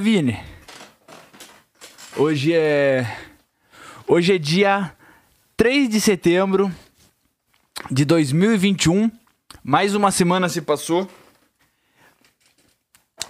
Vini. Hoje é. Hoje é dia 3 de setembro de 2021. Mais uma semana se passou.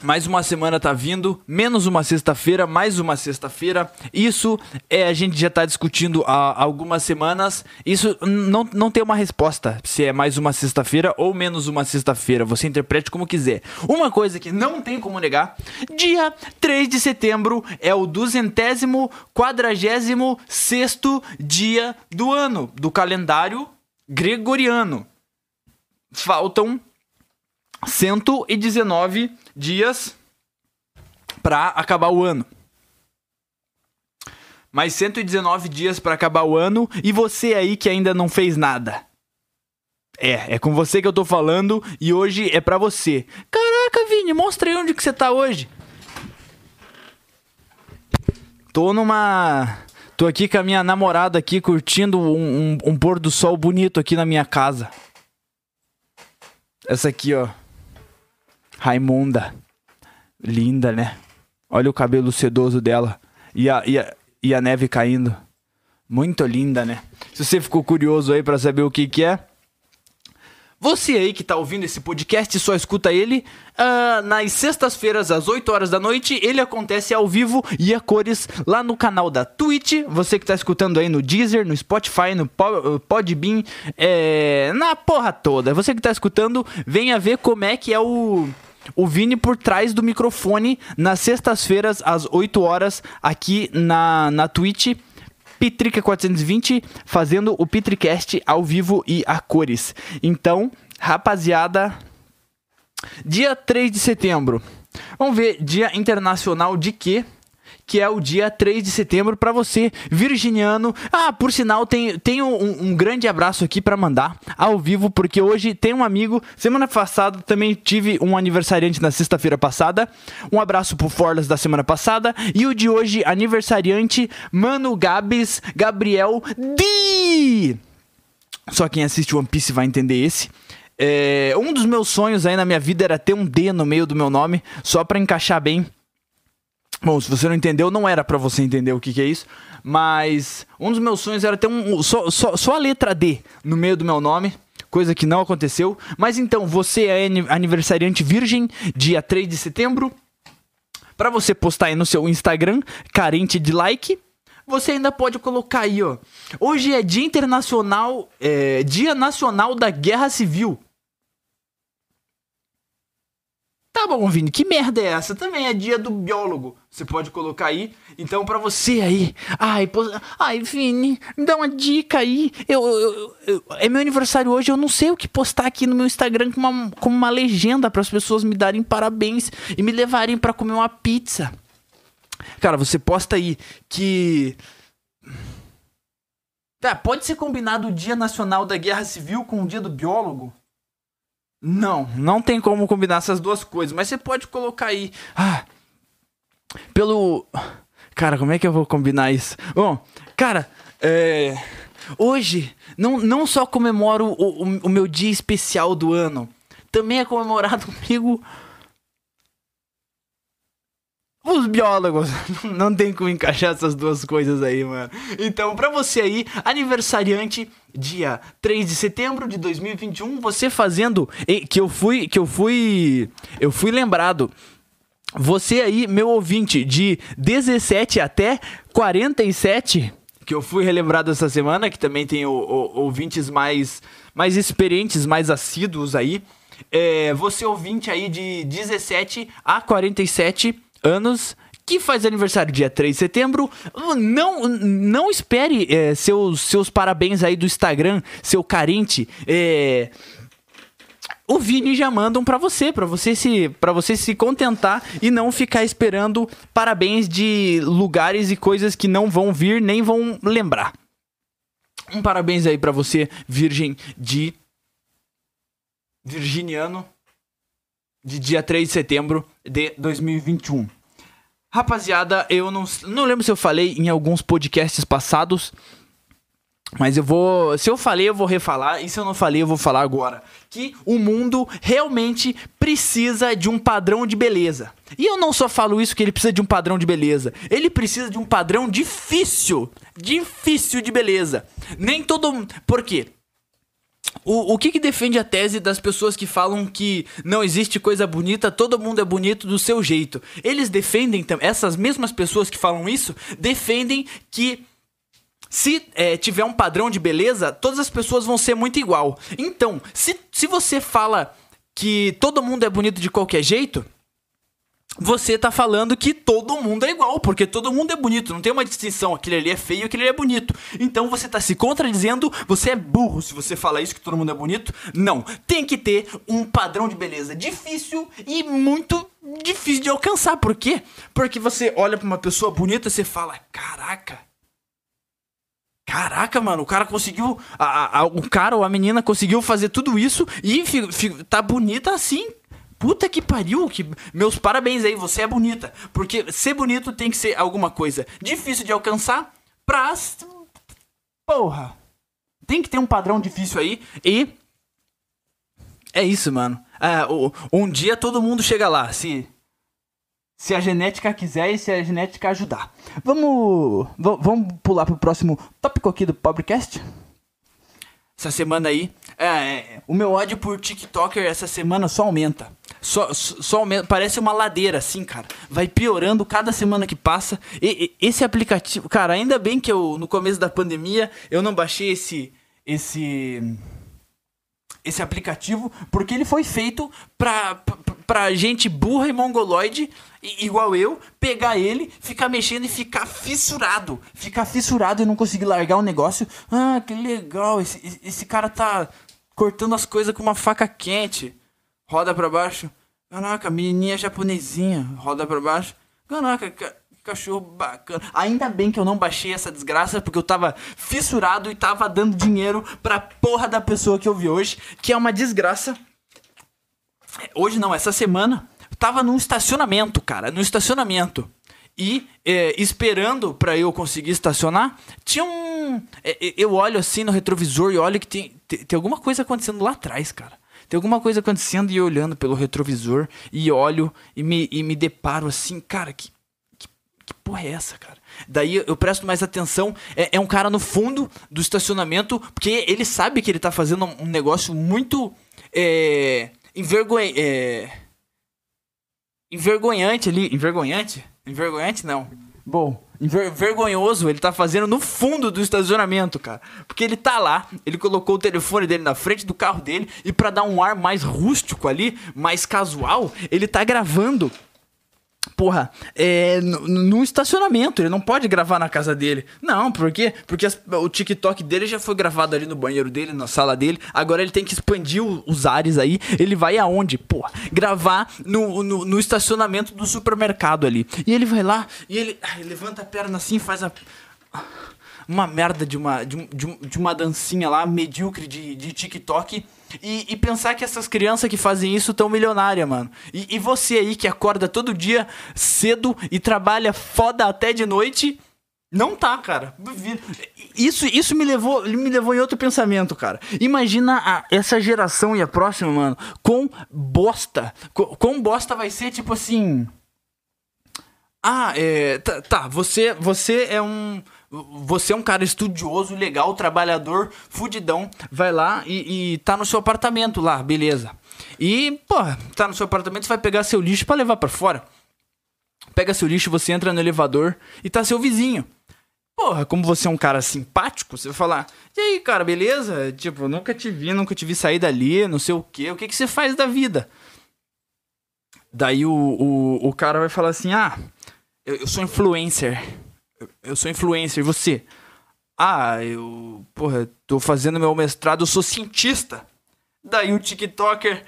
Mais uma semana tá vindo, menos uma sexta-feira, mais uma sexta-feira. Isso é a gente já tá discutindo há algumas semanas. Isso não, não tem uma resposta se é mais uma sexta-feira ou menos uma sexta-feira. Você interprete como quiser. Uma coisa que não tem como negar: dia 3 de setembro é o duzentésimo, quadragésimo sexto dia do ano do calendário gregoriano. Faltam 119 dias para acabar o ano. Mais 119 dias para acabar o ano e você aí que ainda não fez nada. É, é com você que eu tô falando e hoje é para você. Caraca, Vini, mostra aí onde que você tá hoje. Tô numa. Tô aqui com a minha namorada aqui curtindo um, um, um pôr do sol bonito aqui na minha casa. Essa aqui, ó. Raimunda. Linda, né? Olha o cabelo sedoso dela. E a, e a, e a neve caindo. Muito linda, né? Se você ficou curioso aí para saber o que que é, você aí que tá ouvindo esse podcast só escuta ele uh, nas sextas-feiras às 8 horas da noite. Ele acontece ao vivo e a cores lá no canal da Twitch. Você que tá escutando aí no Deezer, no Spotify, no Podbean, é, na porra toda. Você que tá escutando, venha ver como é que é o o Vini por trás do microfone nas sextas-feiras às 8 horas aqui na, na Twitch. Pitrica420 fazendo o Pitricast ao vivo e a cores. Então, rapaziada, dia 3 de setembro. Vamos ver, Dia Internacional de quê? Que é o dia 3 de setembro para você, virginiano. Ah, por sinal, tem, tem um, um grande abraço aqui para mandar ao vivo, porque hoje tem um amigo. Semana passada também tive um aniversariante na sexta-feira passada. Um abraço pro Forlas da semana passada. E o de hoje, aniversariante, Mano Gabs Gabriel Di. Só quem assiste One Piece vai entender esse. É, um dos meus sonhos aí na minha vida era ter um D no meio do meu nome, só para encaixar bem Bom, se você não entendeu, não era para você entender o que, que, é isso. Mas um dos meus sonhos era ter um, só, só, só a letra D no meio do meu nome. Coisa que não aconteceu. Mas então, você é aniversariante virgem, dia 3 de setembro. Para você postar aí no seu Instagram, carente de like. Você ainda pode colocar aí, ó. Hoje é Dia Internacional, é, Dia Nacional da Guerra Civil. Tá bom, Vini, que merda é essa? Também é dia do biólogo. Você pode colocar aí. Então, para você aí. Ai, pô, ai, Vini, me dá uma dica aí. Eu, eu, eu, é meu aniversário hoje, eu não sei o que postar aqui no meu Instagram com uma, com uma legenda para as pessoas me darem parabéns e me levarem para comer uma pizza. Cara, você posta aí que. Tá, pode ser combinado o Dia Nacional da Guerra Civil com o Dia do Biólogo? Não, não tem como combinar essas duas coisas, mas você pode colocar aí. Ah, pelo. Cara, como é que eu vou combinar isso? Bom, cara, é. Hoje, não, não só comemoro o, o, o meu dia especial do ano, também é comemorado comigo os biólogos. Não tem como encaixar essas duas coisas aí, mano. Então, pra você aí, aniversariante, dia 3 de setembro de 2021, você fazendo que eu fui que eu fui eu fui lembrado. Você aí, meu ouvinte, de 17 até 47, que eu fui relembrado essa semana, que também tem o, o, ouvintes mais mais experientes, mais assíduos aí. É, você ouvinte aí de 17 a 47 anos que faz aniversário dia 3 de setembro, não não espere é, seus, seus parabéns aí do Instagram, seu carente. É, o Vini já mandam para você, para você se para você se contentar e não ficar esperando parabéns de lugares e coisas que não vão vir nem vão lembrar. Um parabéns aí para você, virgem de virginiano de dia 3 de setembro de 2021. Rapaziada, eu não, não lembro se eu falei em alguns podcasts passados, Mas eu vou. Se eu falei, eu vou refalar. E se eu não falei, eu vou falar agora. Que o mundo realmente precisa de um padrão de beleza. E eu não só falo isso que ele precisa de um padrão de beleza. Ele precisa de um padrão difícil. Difícil de beleza. Nem todo. Por quê? O, o que, que defende a tese das pessoas que falam que não existe coisa bonita, todo mundo é bonito do seu jeito? Eles defendem, essas mesmas pessoas que falam isso, defendem que se é, tiver um padrão de beleza, todas as pessoas vão ser muito igual. Então, se, se você fala que todo mundo é bonito de qualquer jeito, você tá falando que todo mundo é igual, porque todo mundo é bonito, não tem uma distinção, aquele ali é feio, aquele ali é bonito. Então você tá se contradizendo, você é burro se você fala isso que todo mundo é bonito. Não, tem que ter um padrão de beleza difícil e muito difícil de alcançar. Por quê? Porque você olha para uma pessoa bonita e você fala: "Caraca, Caraca, mano, o cara conseguiu. A, a, o cara ou a menina conseguiu fazer tudo isso e fi, fi, tá bonita assim. Puta que pariu, que meus parabéns aí, você é bonita. Porque ser bonito tem que ser alguma coisa difícil de alcançar pra. Porra. Tem que ter um padrão difícil aí e. É isso, mano. Ah, um dia todo mundo chega lá. Se se a genética quiser e se a genética ajudar. Vamos, vamos pular pro próximo tópico aqui do podcast? Essa semana aí, é, é, o meu ódio por TikToker essa semana só aumenta. Só, só. Parece uma ladeira, assim, cara. Vai piorando cada semana que passa. E, e, esse aplicativo, cara, ainda bem que eu, no começo da pandemia, eu não baixei esse. esse esse aplicativo, porque ele foi feito pra, pra, pra gente burra e mongoloide, igual eu, pegar ele, ficar mexendo e ficar fissurado. Ficar fissurado e não conseguir largar o negócio. Ah, que legal, esse, esse cara tá cortando as coisas com uma faca quente. Roda pra baixo. Caraca, menininha japonesinha. Roda pra baixo. Caraca, cachorro bacana. Ainda bem que eu não baixei essa desgraça, porque eu tava fissurado e tava dando dinheiro pra porra da pessoa que eu vi hoje, que é uma desgraça. Hoje não, essa semana. Tava num estacionamento, cara, no estacionamento. E é, esperando para eu conseguir estacionar, tinha um. É, é, eu olho assim no retrovisor e olho que tem, tem, tem alguma coisa acontecendo lá atrás, cara. Tem alguma coisa acontecendo e olhando pelo retrovisor e olho e me, e me deparo assim, cara, que que porra é essa, cara? Daí eu presto mais atenção. É, é, um cara no fundo do estacionamento, porque ele sabe que ele tá fazendo um negócio muito. É, envergonha, é, envergonhante ali. Envergonhante? Envergonhante não. Bom, enver, vergonhoso ele tá fazendo no fundo do estacionamento, cara. Porque ele tá lá, ele colocou o telefone dele na frente do carro dele e para dar um ar mais rústico ali, mais casual, ele tá gravando porra, é, no, estacionamento. Ele não pode gravar na casa dele. Não, por quê? Porque as, o TikTok dele já foi gravado ali no banheiro dele, na sala dele. Agora ele tem que expandir o, os ares aí. Ele vai aonde? Porra, gravar no, no, no, estacionamento do supermercado ali. E ele vai lá e ele, ele levanta a perna assim faz a uma merda de uma, de, de, de uma dancinha lá, medíocre de, de TikTok. E, e, pensar que essas crianças que fazem isso tão milionárias, mano. E, e, você aí que acorda todo dia cedo e trabalha foda até de noite. Não tá, cara. Isso, isso me levou me levou em outro pensamento, cara. Imagina a, essa geração e a próxima, mano, com bosta. Com, com bosta vai ser tipo assim. Ah, é. Tá, tá você, você é um você é um cara estudioso, legal, trabalhador, fudidão, vai lá e, e tá no seu apartamento lá, beleza. E, pô, tá no seu apartamento, você vai pegar seu lixo para levar para fora. Pega seu lixo, você entra no elevador e tá seu vizinho. Porra, como você é um cara simpático, você vai falar: E aí, cara, beleza? Tipo, nunca te vi, nunca te vi sair dali, não sei o quê. O que, que você faz da vida? Daí o, o, o cara vai falar assim: Ah, eu, eu sou influencer eu sou influencer, você? Ah, eu, porra, tô fazendo meu mestrado, eu sou cientista. Daí o TikToker.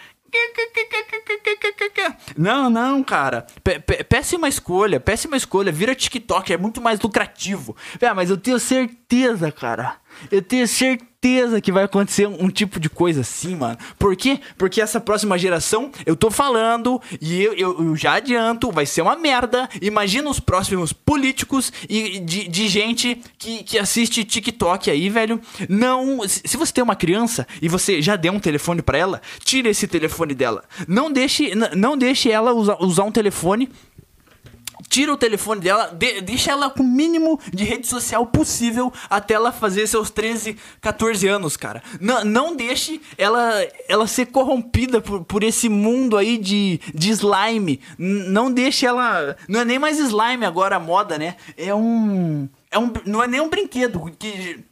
Não, não, cara. P péssima escolha, péssima escolha. Vira TikTok, é muito mais lucrativo. É, mas eu tenho certeza, cara. Eu tenho certeza certeza que vai acontecer um, tipo de coisa assim, mano. Por quê? Porque essa próxima geração, eu tô falando e eu, eu, eu já adianto, vai ser uma merda. Imagina os próximos políticos e de, de gente que, que assiste TikTok aí, velho. Não. Se você tem uma criança e você já deu um telefone para ela, tire esse telefone dela. Não deixe, não deixe ela usar, usar um telefone tira o telefone dela, de, deixa ela com o mínimo de rede social possível até ela fazer seus 13, 14 anos, cara. Não, não deixe ela, ela ser corrompida por, por esse mundo aí de, de slime. Não deixe ela. Não é nem mais slime agora a moda, né? É um. É um não é nem um brinquedo que.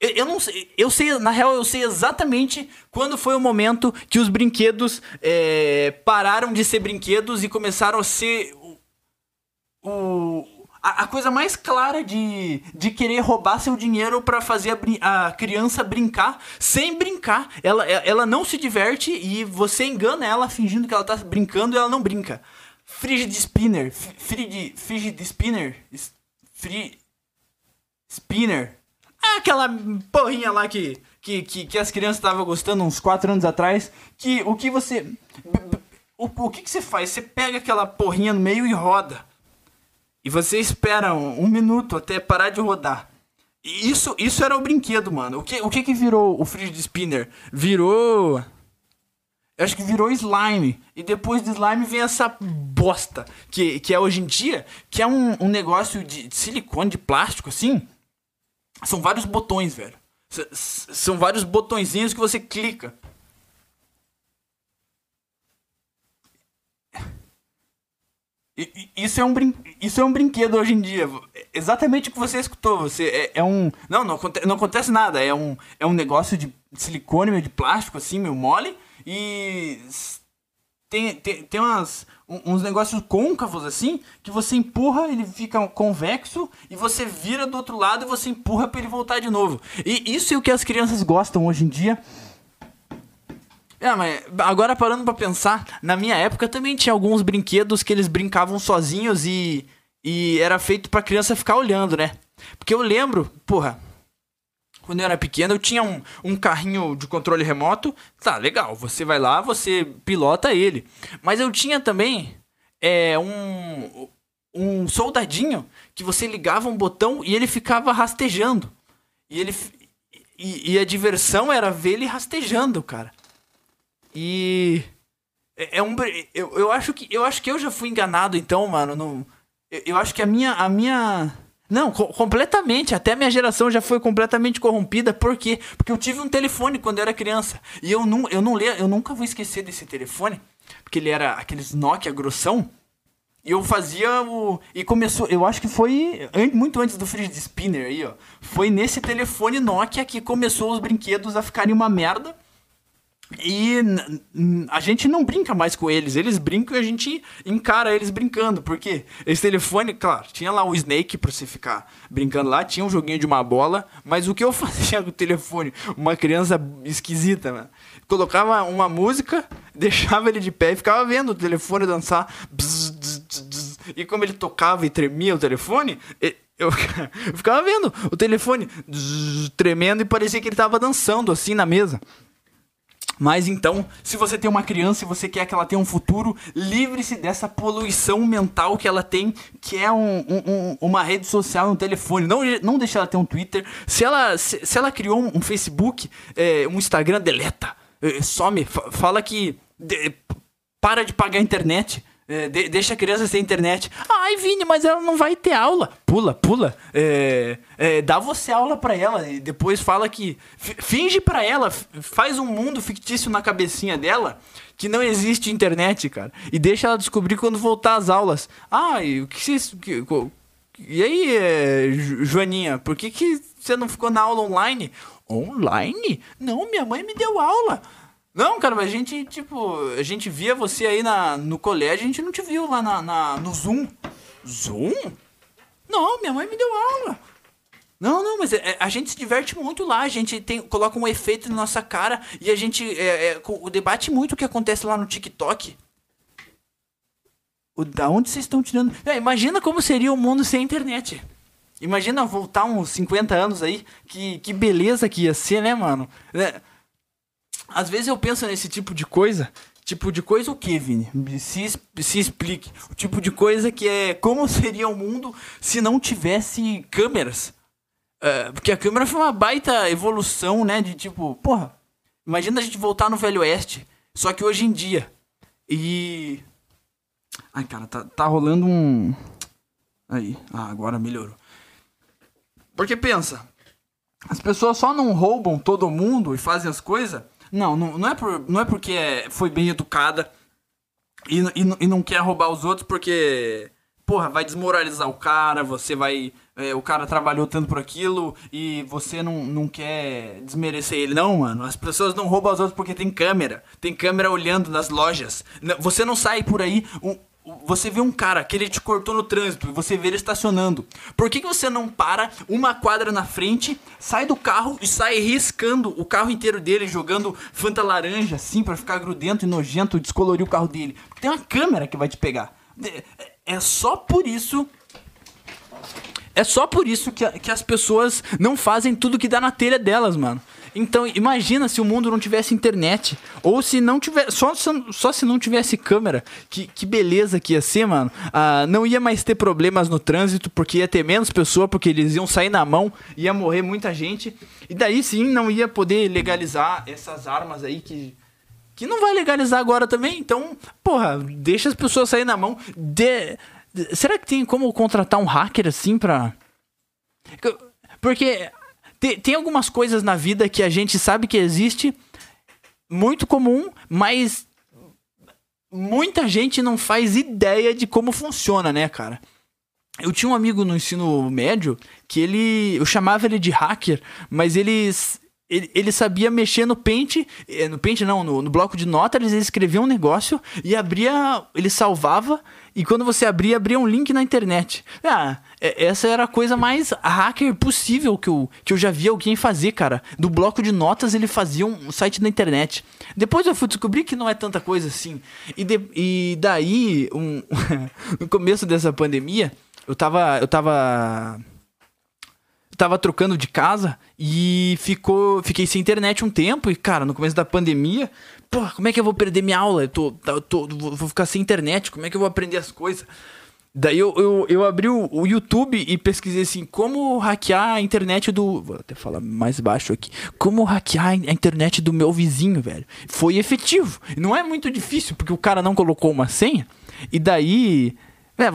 Eu, eu não sei, eu sei, na real, eu sei exatamente quando foi o momento que os brinquedos é, pararam de ser brinquedos e começaram a ser o, a, a, coisa mais clara de, de querer roubar seu dinheiro para fazer a, a, criança brincar sem brincar. Ela, ela não se diverte e você engana ela fingindo que ela tá brincando e ela não brinca. Frigid Spinner. Frigid, frigid Spinner. Free, spinner. É aquela porrinha lá que, que, que, que as crianças estavam gostando uns 4 anos atrás. Que o que você. O, o que, que você faz? Você pega aquela porrinha no meio e roda e você espera um, um, minuto até parar de rodar. E isso, isso era o brinquedo, mano. O que, o que que virou o Fidget Spinner? Virou... Eu acho que virou slime. E depois do slime vem essa bosta. Que, que é hoje em dia, que é um, um negócio de, de silicone, de plástico, assim. São vários botões, velho. S são vários botõezinhos que você clica. Isso é, um brin... isso é um brinquedo hoje em dia. Exatamente o que você escutou. Você é, é um. Não, não, aconte... não acontece nada. É um, é um negócio de silicone, meio de plástico, assim, meio mole. E. Tem, tem, tem umas, uns negócios côncavos assim, que você empurra, ele fica convexo, e você vira do outro lado e você empurra para ele voltar de novo. E isso é o que as crianças gostam hoje em dia. É, mas agora parando para pensar, na minha época também tinha alguns brinquedos que eles brincavam sozinhos e, e era feito pra criança ficar olhando, né? Porque eu lembro, porra, quando eu era pequeno eu tinha um, um carrinho de controle remoto, tá, legal, você vai lá, você pilota ele. Mas eu tinha também é, um, um soldadinho que você ligava um botão e ele ficava rastejando. E ele. E, e a diversão era ver ele rastejando, cara. E é, é um eu, eu acho que eu acho que eu já fui enganado então, mano, não eu, eu acho que a minha a minha não, co completamente. Até a minha geração já foi completamente corrompida. Por quê? Porque eu tive um telefone quando eu era criança. E eu, não, eu, não le eu nunca vou esquecer desse telefone. Porque ele era aqueles Nokia grossão. E eu fazia o. E começou. Eu acho que foi muito antes do Fridge Spinner aí, ó. Foi nesse telefone Nokia que começou os brinquedos a ficarem uma merda. E a gente não brinca mais com eles. Eles brincam e a gente encara eles brincando. Porque esse telefone, claro, tinha lá o Snake pra você ficar brincando lá, tinha um joguinho de uma bola. Mas o que eu fazia com o telefone? Uma criança esquisita, mano. Colocava uma música, deixava ele de pé e ficava vendo o telefone dançar. Bzz, bzz, bzz, e como ele tocava e tremia o telefone, eu ficava vendo o telefone tremendo e parecia que ele tava dançando assim na mesa. Mas então, se você tem uma criança e você quer que ela tenha um futuro, livre-se dessa poluição mental que ela tem, que é um, um, uma rede social, um telefone. Não, não deixe ela ter um Twitter. Se ela, se, se ela criou um, um Facebook, é, um Instagram, deleta. É, some. Fala que. De, para de pagar a internet. É, de, deixa a criança sem internet. Ai, Vini, mas ela não vai ter aula. Pula, pula. É, é, dá você aula para ela e depois fala que. Finge para ela, faz um mundo fictício na cabecinha dela que não existe internet, cara. E deixa ela descobrir quando voltar às aulas. E o que vocês. Que, e aí, é, Joaninha, por que, que você não ficou na aula online? Online? Não, minha mãe me deu aula. Não, cara, a gente, tipo, a gente via você aí na, no colégio, a gente não te viu lá na, na, no Zoom. Zoom? Não, minha mãe me deu aula. Não, não, mas é, a gente se diverte muito lá, a gente tem, coloca um efeito na nossa cara e a gente é, é, debate muito o que acontece lá no TikTok. O, da onde vocês estão tirando? É, imagina como seria o mundo sem internet. Imagina voltar uns 50 anos aí, que, que beleza que ia ser, né, mano? É, às vezes eu penso nesse tipo de coisa. Tipo de coisa o que, Vini? Se, se explique. O tipo de coisa que é como seria o mundo se não tivesse câmeras. Uh, porque a câmera foi uma baita evolução, né? De tipo, porra, imagina a gente voltar no Velho Oeste. Só que hoje em dia. E. Ai, cara, tá, tá rolando um. Aí, ah, agora melhorou. Porque pensa, as pessoas só não roubam todo mundo e fazem as coisas. Não, não, não, é por, não é porque é, foi bem educada e, e, e não quer roubar os outros porque, porra, vai desmoralizar o cara, você vai. É, o cara trabalhou tanto por aquilo e você não, não quer desmerecer ele. Não, mano. As pessoas não roubam os outros porque tem câmera. Tem câmera olhando nas lojas. Você não sai por aí. Um, você vê um cara que ele te cortou no trânsito e você vê ele estacionando. Por que, que você não para uma quadra na frente, sai do carro e sai riscando o carro inteiro dele, jogando fanta laranja assim para ficar grudento e nojento descolorir o carro dele? Porque tem uma câmera que vai te pegar. É só por isso é só por isso que, que as pessoas não fazem tudo que dá na telha delas, mano. Então, imagina se o mundo não tivesse internet. Ou se não tivesse. Só, só se não tivesse câmera. Que, que beleza que ia ser, mano. Ah, não ia mais ter problemas no trânsito, porque ia ter menos pessoa, porque eles iam sair na mão, ia morrer muita gente. E daí sim não ia poder legalizar essas armas aí que. Que não vai legalizar agora também. Então, porra, deixa as pessoas sair na mão. De Será que tem como contratar um hacker assim pra. Porque tem, tem algumas coisas na vida que a gente sabe que existe, muito comum, mas muita gente não faz ideia de como funciona, né, cara? Eu tinha um amigo no ensino médio que ele. Eu chamava ele de hacker, mas eles ele, ele sabia mexer no Paint, eh, no Paint não, no, no bloco de notas, ele escrevia um negócio e abria, ele salvava e quando você abria, abria um link na internet. Ah, essa era a coisa mais hacker possível que eu, que eu já vi alguém fazer, cara. Do bloco de notas ele fazia um site na internet. Depois eu fui descobrir que não é tanta coisa assim. E, de, e daí, um, no começo dessa pandemia, eu tava, eu tava tava trocando de casa e ficou, fiquei sem internet um tempo. E, cara, no começo da pandemia, pô, como é que eu vou perder minha aula? Eu tô, eu tô, vou ficar sem internet, como é que eu vou aprender as coisas? Daí eu, eu, eu abri o, o, YouTube e pesquisei assim, como hackear a internet do. Vou até falar mais baixo aqui. Como hackear a internet do meu vizinho, velho. Foi efetivo. Não é muito difícil, porque o cara não colocou uma senha. E daí é,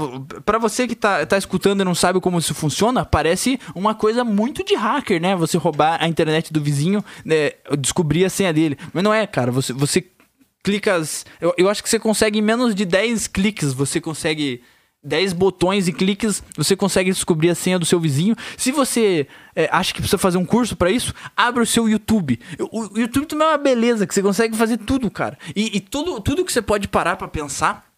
pra você que tá, tá escutando e não sabe como isso funciona, parece uma coisa muito de hacker, né? Você roubar a internet do vizinho, né? descobrir a senha dele. Mas não é, cara. Você, você clica. Eu, eu acho que você consegue em menos de 10 cliques, você consegue. 10 botões e cliques, você consegue descobrir a senha do seu vizinho. Se você é, acha que precisa fazer um curso para isso, abre o seu YouTube. O, o, YouTube também é uma beleza, que você consegue fazer tudo, cara. E, e tudo, tudo que você pode parar para pensar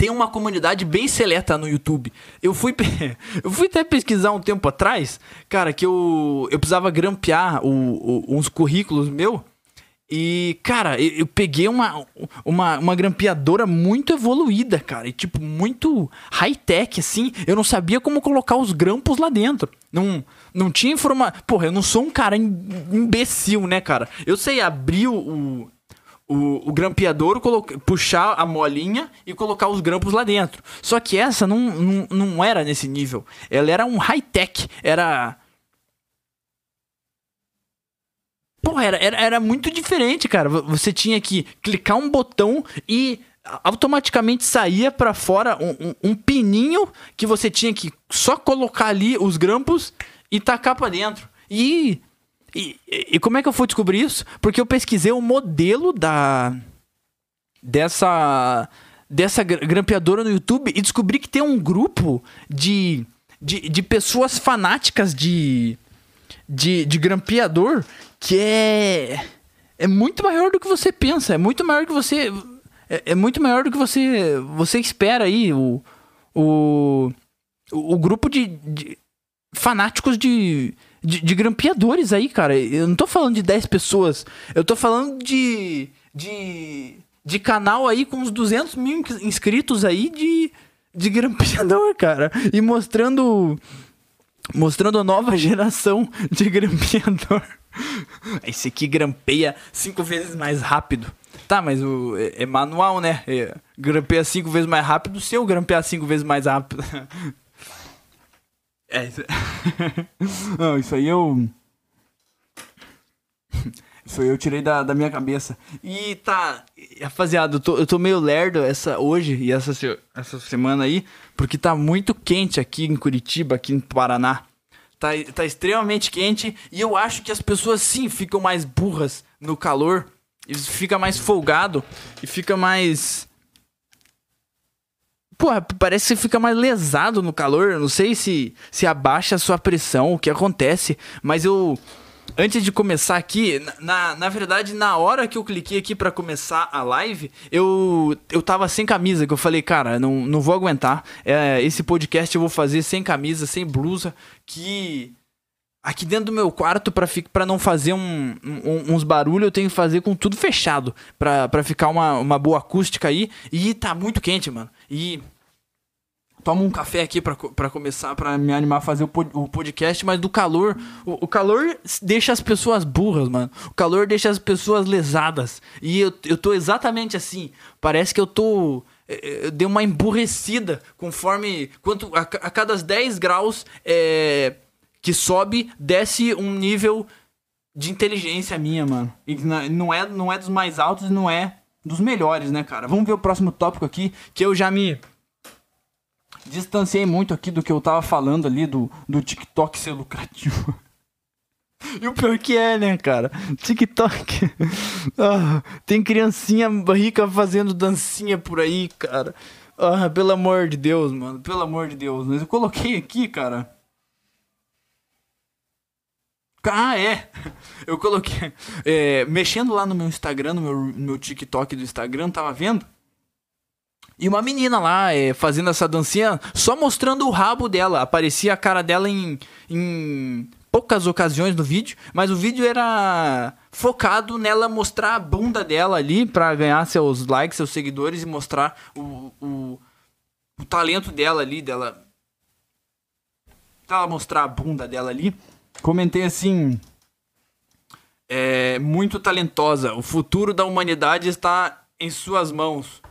tem uma comunidade bem seleta no YouTube. Eu fui, eu fui até pesquisar um tempo atrás, cara, que eu, eu precisava grampear o, o, uns currículos meu. E, cara, eu, eu, peguei uma, uma, uma grampeadora muito evoluída, cara. E, tipo, muito high-tech, assim. Eu não sabia como colocar os grampos lá dentro. Não, não tinha informação. Porra, eu não sou um cara imbecil, né, cara? Eu sei abrir o, o, o grampeador, puxar a molinha e colocar os grampos lá dentro. Só que essa não, não, não era nesse nível. Ela era um high-tech. Era. Porra, era, era, era muito diferente, cara. Você tinha que clicar um botão e automaticamente saía para fora um, um, um, pininho que você tinha que só colocar ali os grampos e tacar para dentro. E e, e, como é que eu fui descobrir isso? Porque eu pesquisei o modelo da dessa dessa grampeadora no YouTube e descobri que tem um grupo de, de, de pessoas fanáticas de, de, de grampeador que é é muito maior do que você pensa, é muito maior que você é, é muito maior do que você você espera aí o o, o grupo de, de fanáticos de de, de grampeadores aí, cara. Eu não tô falando de 10 pessoas. Eu tô falando de. de. de canal aí com uns 200 mil inscritos aí de. de grampeador, cara. E mostrando. mostrando a nova geração de grampeador. Esse aqui grampeia cinco vezes mais rápido. Tá, mas o, é, é manual, né? É, grampeia cinco vezes mais rápido se eu grampear cinco vezes mais rápido. é, isso... Não, isso aí eu. Isso aí eu tirei da, da minha cabeça. E tá, rapaziada, eu tô, eu tô meio lerdo essa, hoje e essa, essa semana aí, porque tá muito quente aqui em Curitiba, aqui no Paraná. Tá, tá extremamente quente e eu acho que as pessoas sim ficam mais burras no calor. E fica mais folgado e fica mais. Porra, parece que você fica mais lesado no calor. Não sei se, se abaixa a sua pressão, o que acontece, mas eu antes de começar aqui, na, na verdade, na hora que eu cliquei aqui para começar a live, eu, eu tava sem camisa, que eu falei, cara, não, não vou aguentar. É, esse podcast eu vou fazer sem camisa, sem blusa, que aqui dentro do meu quarto, pra, pra não fazer um, um, uns barulhos, eu tenho que fazer com tudo fechado, pra, pra ficar uma, uma boa acústica aí. E tá muito quente, mano. E tomo um café aqui para começar, para me animar a fazer o, o podcast, mas do calor, o, o, calor deixa as pessoas burras, mano. O calor deixa as pessoas lesadas. E eu, eu tô exatamente assim. Parece que eu tô. Eh, eh, eu dei uma emburrecida conforme. Quanto, a, a cada 10 graus é, que sobe, desce um nível de inteligência minha, mano. E não é, não é dos mais altos e não é dos melhores, né, cara? Vamos ver o próximo tópico aqui, que eu já me distanciei muito aqui do que eu tava falando ali do, do TikTok ser lucrativo. E o pior que é, né, cara? TikTok. Ah, tem criancinha rica fazendo dancinha por aí, cara. Ah, pelo amor de Deus, mano. Pelo amor de Deus. Mas eu coloquei aqui, cara. Ah, é. Eu coloquei. É, mexendo lá no meu Instagram, no meu, no meu TikTok do Instagram, tava vendo? E uma menina lá é, fazendo essa dancinha, só mostrando o rabo dela. Aparecia a cara dela em, em poucas ocasiões no vídeo, mas o vídeo era focado nela mostrar a bunda dela ali para ganhar seus likes, seus seguidores e mostrar o, o, o talento dela ali, dela. Ela mostrar a bunda dela ali. Comentei assim. É muito talentosa. O futuro da humanidade está em suas mãos.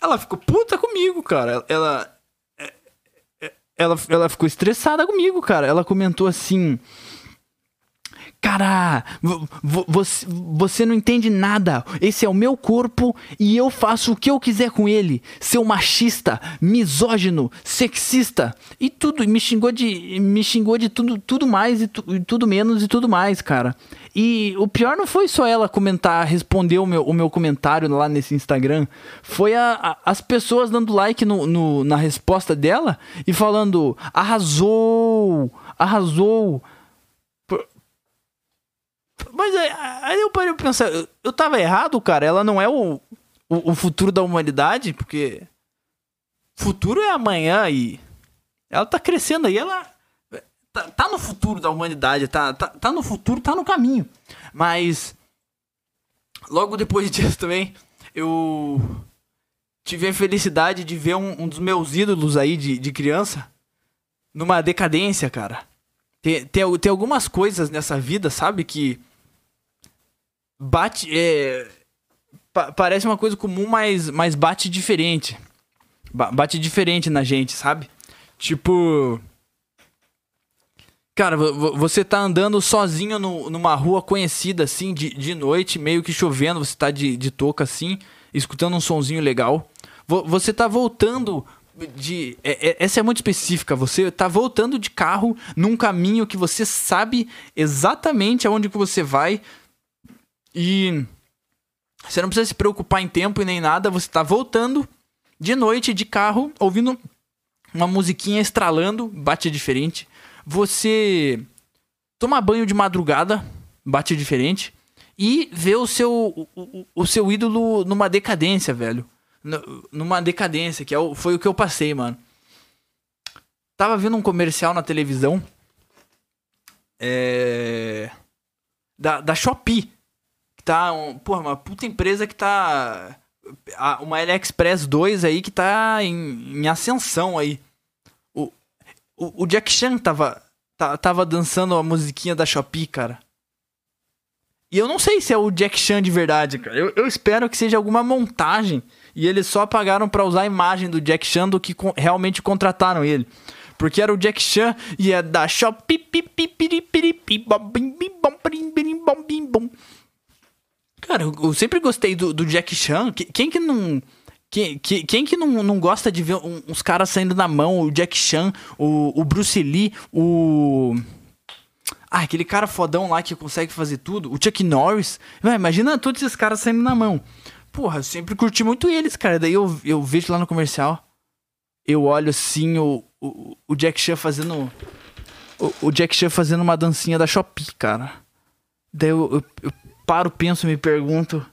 Ela ficou puta comigo, cara. Ela. É, é, ela, ela ficou estressada comigo, cara. Ela comentou assim. Cara, você, você não entende nada. Esse é o meu corpo e eu faço o que eu quiser com ele. Seu machista, misógino, sexista e tudo. Me xingou de, me xingou de tudo, tudo mais e, tu, e tudo menos e tudo mais, cara. E o pior não foi só ela comentar, responder o meu, o meu comentário lá nesse Instagram. Foi a, a, as pessoas dando like no, no, na resposta dela e falando: arrasou, arrasou. Mas aí eu parei pra pensar, eu tava errado, cara. Ela não é o, o, o futuro da humanidade, porque futuro é amanhã e ela tá crescendo aí, ela tá, tá no futuro da humanidade, tá, tá, tá no futuro, tá no caminho. Mas logo depois disso também, eu tive a felicidade de ver um, um dos meus ídolos aí de, de criança numa decadência, cara. Tem, tem, tem algumas coisas nessa vida, sabe, que bate. É, pa, parece uma coisa comum, mas, mas bate diferente. Ba, bate diferente na gente, sabe? Tipo. Cara, você tá andando sozinho no, numa rua conhecida, assim, de, de noite, meio que chovendo, você tá de, de touca, assim, escutando um sonzinho legal. Você tá voltando de. É, é, essa é muito específica. Você tá voltando de carro num caminho que você sabe exatamente aonde que você vai. E você não precisa se preocupar em tempo e nem nada, você tá voltando de noite de carro, ouvindo uma musiquinha estralando, bate diferente. Você toma banho de madrugada, bate diferente. E vê o seu, o, o seu ídolo numa decadência, velho. numa decadência, que é o, foi o que eu passei, mano. Tava vendo um comercial na televisão. É. Da, da Shopee tá. Um, porra, uma puta empresa que tá. Uma AliExpress 2 aí que tá em, em ascensão aí. O, O, o Jack Chan tava, tava dançando a musiquinha da Shopee, cara. E eu não sei se é o Jack Chan de verdade, cara. Eu, eu espero que seja alguma montagem. E eles só pagaram para usar a imagem do Jack Chan do que realmente contrataram ele. Porque era o Jack Chan e é da Shopee. Cara, eu, sempre gostei do, do Jack Chan. Quem que não. Quem, quem que não, não gosta de ver uns caras saindo na mão? O Jack Chan, o, o Bruce Lee, o. Ah, aquele cara fodão lá que consegue fazer tudo. O Chuck Norris. imagina todos esses caras saindo na mão. Porra, eu sempre curti muito eles, cara. Daí eu, eu vejo lá no comercial. Eu olho assim o, o, o Jack Chan fazendo. O, o, Jack Chan fazendo uma dancinha da Shopee, cara. Daí eu, eu, eu paro, penso, me pergunto.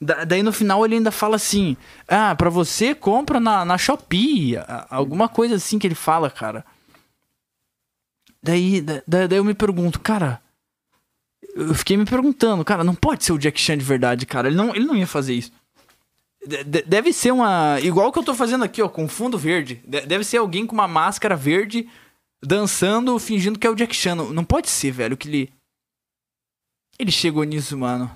Da, daí no final ele ainda fala assim: Ah, pra você compra na, na Shopee. Alguma coisa assim que ele fala, cara. Daí, da, daí eu me pergunto, cara. Eu fiquei me perguntando, cara, não pode ser o Jack Chan de verdade, cara. Ele não, ele não ia fazer isso. De, deve ser uma. Igual que eu tô fazendo aqui, ó, com fundo verde. De, deve ser alguém com uma máscara verde dançando, fingindo que é o Jack Chan. Não, não pode ser, velho, que ele. Ele chegou nisso, mano.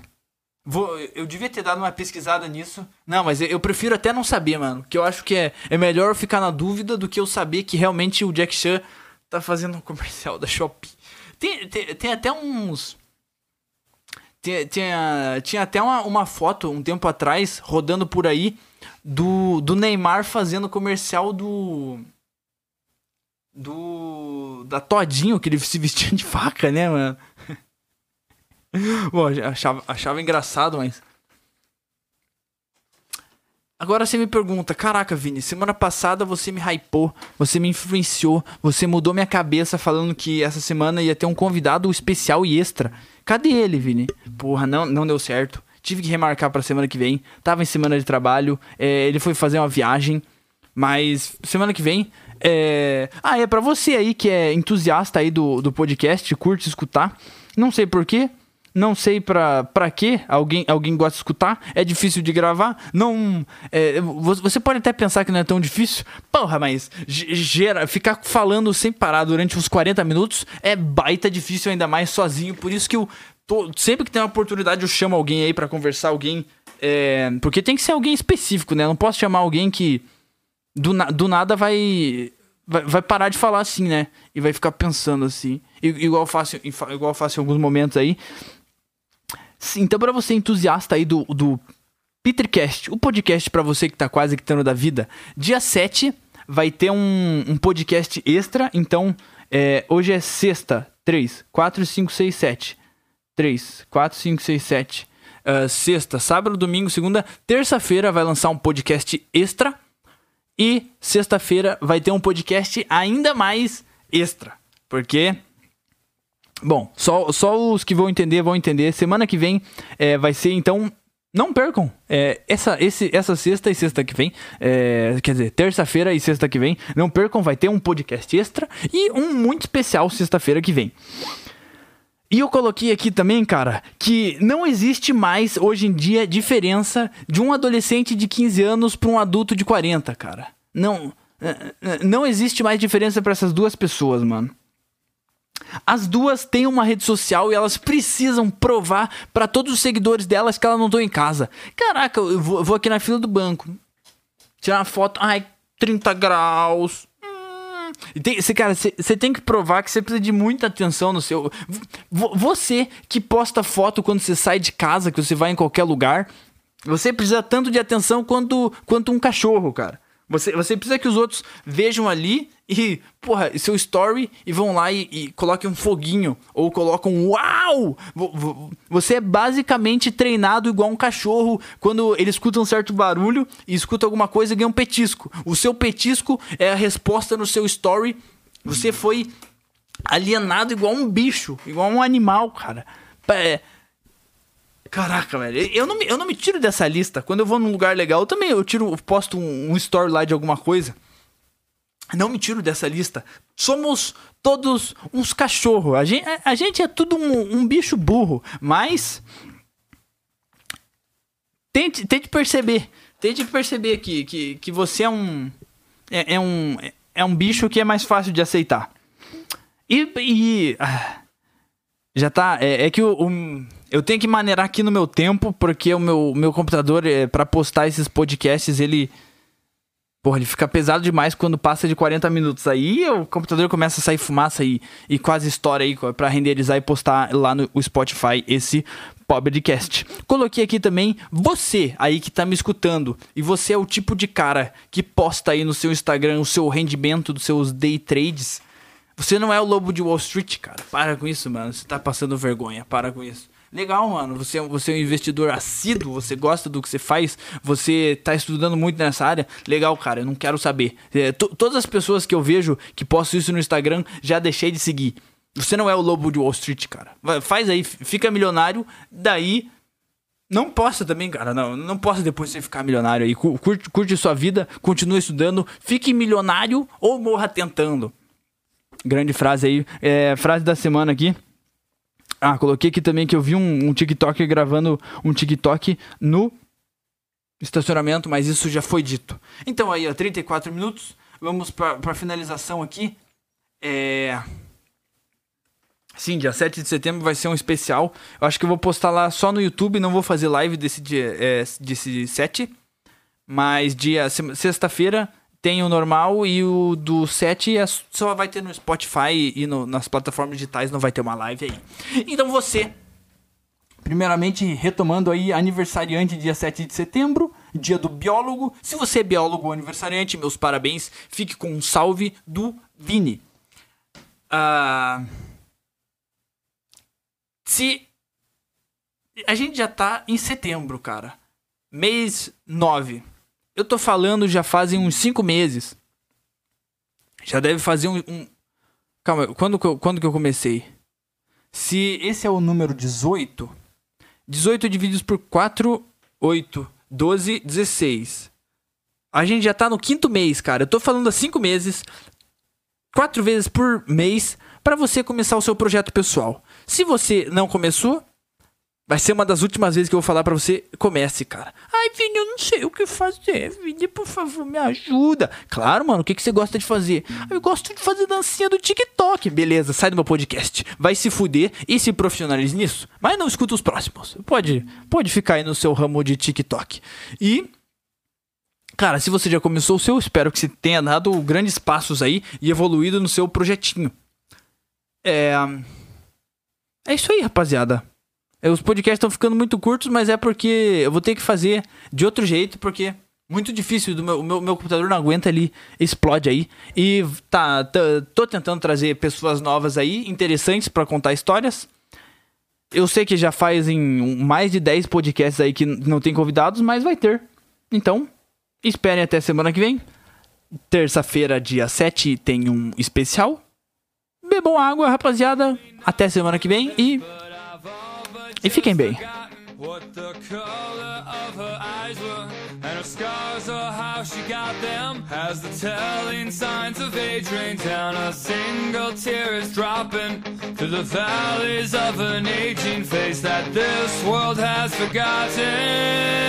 Vou, eu devia ter dado uma pesquisada nisso. Não, mas eu, prefiro até não saber, mano. Que eu acho que é, é melhor ficar na dúvida do que eu saber que realmente o Jack Chan tá fazendo um comercial da Shopee. Tem, tem, tem até uns. Tinha, tinha, tinha até uma, uma foto um tempo atrás rodando por aí do, do Neymar fazendo comercial do. Do. Da Todinho, que ele se vestia de faca, né, mano? Bom, achava, achava engraçado, mas. Agora você me pergunta, caraca, Vini, semana passada você me hypou, você me influenciou, você mudou minha cabeça falando que essa semana ia ter um convidado especial e extra. Cadê ele, Vini? Porra, não, não deu certo. Tive que remarcar pra semana que vem. Tava em semana de trabalho. É, ele foi fazer uma viagem. Mas semana que vem. É... Ah, é para você aí que é entusiasta aí do, do podcast, curte escutar. Não sei porquê. Não sei pra, pra quê alguém, alguém gosta de escutar. É difícil de gravar. Não. É, você pode até pensar que não é tão difícil. Porra, mas gera, ficar falando sem parar durante uns 40 minutos é baita difícil, ainda mais sozinho. Por isso que eu. Tô, sempre que tem uma oportunidade, eu chamo alguém aí para conversar, alguém. É, porque tem que ser alguém específico, né? Eu não posso chamar alguém que do, do nada vai, vai, vai parar de falar assim, né? E vai ficar pensando assim. Igual eu faço, igual eu faço em alguns momentos aí. Então, para você entusiasta aí do, do Petercast, o podcast para você que tá quase quitando da vida, dia 7 vai ter um, um podcast extra. Então, é, hoje é sexta, 3, 4, 5, 6, 7. 3, 4, 5, 6, 7. Uh, sexta, sábado, domingo, segunda, terça-feira vai lançar um podcast extra. E sexta-feira vai ter um podcast ainda mais extra. Porque Bom, só, só os que vão entender vão entender. Semana que vem é, vai ser, então. Não percam. É, essa, esse, essa sexta e sexta que vem. É, quer dizer, terça-feira e sexta que vem. Não percam, vai ter um podcast extra e um muito especial sexta-feira que vem. E eu coloquei aqui também, cara, que não existe mais hoje em dia diferença de um adolescente de 15 anos para um adulto de 40, cara. Não, não existe mais diferença para essas duas pessoas, mano. As duas têm uma rede social e elas precisam provar para todos os seguidores delas que elas não estão em casa. Caraca, eu vou, vou, aqui na fila do banco. Tirar uma foto. Ai, 30 graus. Hum. Tem, cê, cara, você tem que provar que você precisa de muita atenção no seu. Você que posta foto quando você sai de casa, que você vai em qualquer lugar. Você precisa tanto de atenção quanto, quanto um cachorro, cara. Você, você precisa que os outros vejam ali e, porra, seu story e vão lá e, e coloquem um foguinho ou colocam um uau! Você é basicamente treinado igual um cachorro quando ele escuta um certo barulho e escuta alguma coisa e ganha um petisco. O seu petisco é a resposta no seu story. Você foi alienado igual um bicho, igual um animal, cara. É, Caraca, velho. Eu não, me, eu não me tiro dessa lista. Quando eu vou num lugar legal, eu também eu tiro, posto um, um story lá de alguma coisa. Não me tiro dessa lista. Somos todos uns cachorros. A gente, a, a gente é tudo um, um, bicho burro. Mas. Tente, tente perceber. Tente perceber que, que, que você é um. É, é um. é um bicho que é mais fácil de aceitar. E. e ah, já tá. É, é que o, o, eu tenho que maneirar aqui no meu tempo, porque o meu, meu computador, é, para postar esses podcasts, ele. Porra, ele fica pesado demais quando passa de 40 minutos. Aí o computador começa a sair fumaça e, e quase estoura aí pra renderizar e postar lá no Spotify esse podcast. Coloquei aqui também você aí que tá me escutando. E você é o tipo de cara que posta aí no seu Instagram o seu rendimento dos seus day trades. Você não é o lobo de Wall Street, cara. Para com isso, mano. Você tá passando vergonha. Para com isso. Legal, mano. Você, é você é um investidor assíduo, você gosta do que você faz, você tá estudando muito nessa área. Legal, cara. Eu não quero saber. É, todas as pessoas que eu vejo que postam isso no Instagram já deixei de seguir. Você não é o lobo de Wall Street, cara. Faz aí, fica milionário, daí. Não possa também, cara. Não, não possa depois você ficar milionário aí. Curte, curte sua vida, continue estudando, fique milionário ou morra tentando. Grande frase aí. É, frase da semana aqui. Ah, coloquei aqui também que eu vi um, um TikTok gravando um TikTok no estacionamento, mas isso já foi dito. Então aí, ó, 34 minutos. Vamos para finalização aqui. É. Sim, dia 7 de setembro vai ser um especial. Eu acho que eu vou postar lá só no YouTube, não vou fazer live desse dia, é, desse 7. Mas dia sexta-feira tem o normal e o do 7 é, só vai ter no Spotify e no, nas plataformas digitais, não vai ter uma live aí. Então você, primeiramente retomando aí, aniversariante dia 7 de setembro, dia do biólogo. Se você é biólogo ou aniversariante, meus parabéns. Fique com um salve do Vini. Ah, se a gente já tá em setembro, cara. Mês 9. Eu tô falando já fazem uns 5 meses. Já deve fazer um, um... Calma, quando, quando que eu comecei? Se esse é o número 18, 18 divididos por 4, 8, 12, 16. A gente já tá no quinto mês, cara. Eu tô falando há 5 meses, 4 vezes por mês, para você começar o seu projeto pessoal. Se você não começou, Vai ser uma das últimas vezes que eu vou falar para você, comece, cara. Ai, Vini, eu não sei o que fazer. Vini, por favor, me ajuda. Claro, mano, o que, que você gosta de fazer? Eu gosto de fazer dancinha do TikTok. Beleza, sai do meu podcast. Vai se fuder e se profissionalize nisso. Mas não escuta os próximos. Pode, pode ficar aí no seu ramo de TikTok. E Cara, se você já começou o seu, espero que você tenha dado grandes passos aí e evoluído no seu projetinho. É. É isso aí, rapaziada. É, os podcasts estão ficando muito curtos, mas é porque eu vou ter que fazer de outro jeito, porque muito difícil, do meu, meu, meu computador não aguenta, ele explode aí. E tá, tá tô tentando trazer pessoas novas aí, interessantes para contar histórias. Eu sei que já fazem mais de 10 podcasts aí que não tem convidados, mas vai ter. Então, esperem até semana que vem. Terça-feira, dia 7, tem um especial. Bebam água, rapaziada. Até semana que vem e e fiquem bem. What the color of her eyes were, and her scars or how she got them. Has the telling signs of age rained down, a single tear is dropping through the valleys of an aging face that this world has forgotten.